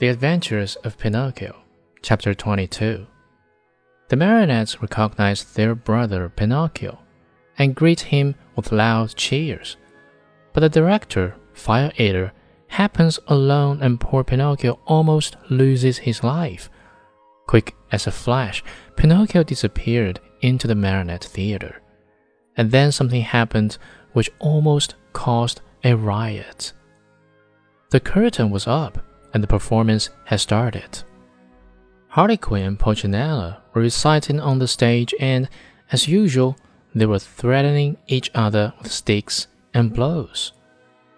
The Adventures of Pinocchio, Chapter 22. The marionettes recognize their brother Pinocchio and greet him with loud cheers. But the director, Fire Eater, happens alone and poor Pinocchio almost loses his life. Quick as a flash, Pinocchio disappeared into the marionette theater. And then something happened which almost caused a riot. The curtain was up and the performance had started. And Pulcinella were reciting on the stage, and, as usual, they were threatening each other with sticks and blows.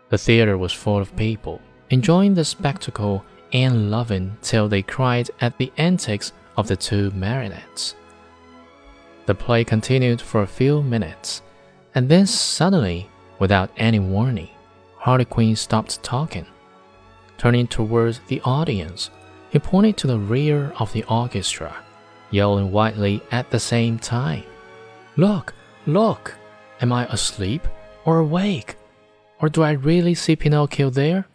The theater was full of people, enjoying the spectacle and loving till they cried at the antics of the two marionettes. The play continued for a few minutes, and then suddenly, without any warning, Harlequin stopped talking. Turning towards the audience, he pointed to the rear of the orchestra, yelling wildly at the same time. Look, look! Am I asleep or awake? Or do I really see Pinocchio there?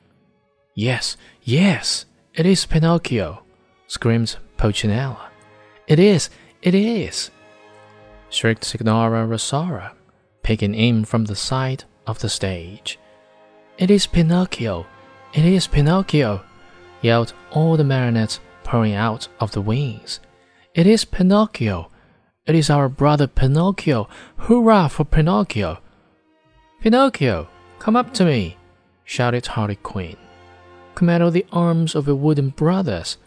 Yes, yes, it is Pinocchio, screamed Pulcinella. It is, it is, shrieked Signora Rosaura, peeking in from the side of the stage. It is Pinocchio, it is Pinocchio! yelled all the marionettes pouring out of the wings. It is Pinocchio! It is our brother Pinocchio! Hurrah for Pinocchio! Pinocchio, come up to me! shouted Harlequin. Of the arms of your wooden brothers.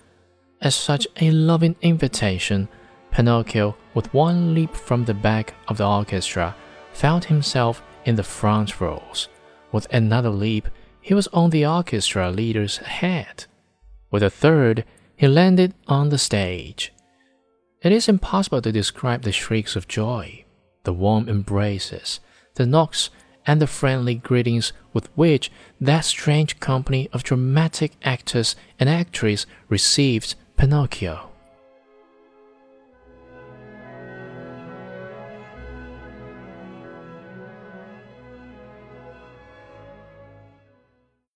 As such a loving invitation, Pinocchio, with one leap from the back of the orchestra, found himself in the front rows. With another leap, he was on the orchestra leader's head. With a third, he landed on the stage. It is impossible to describe the shrieks of joy, the warm embraces, the knocks, and the friendly greetings with which that strange company of dramatic actors and actresses received Pinocchio.